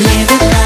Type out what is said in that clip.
Living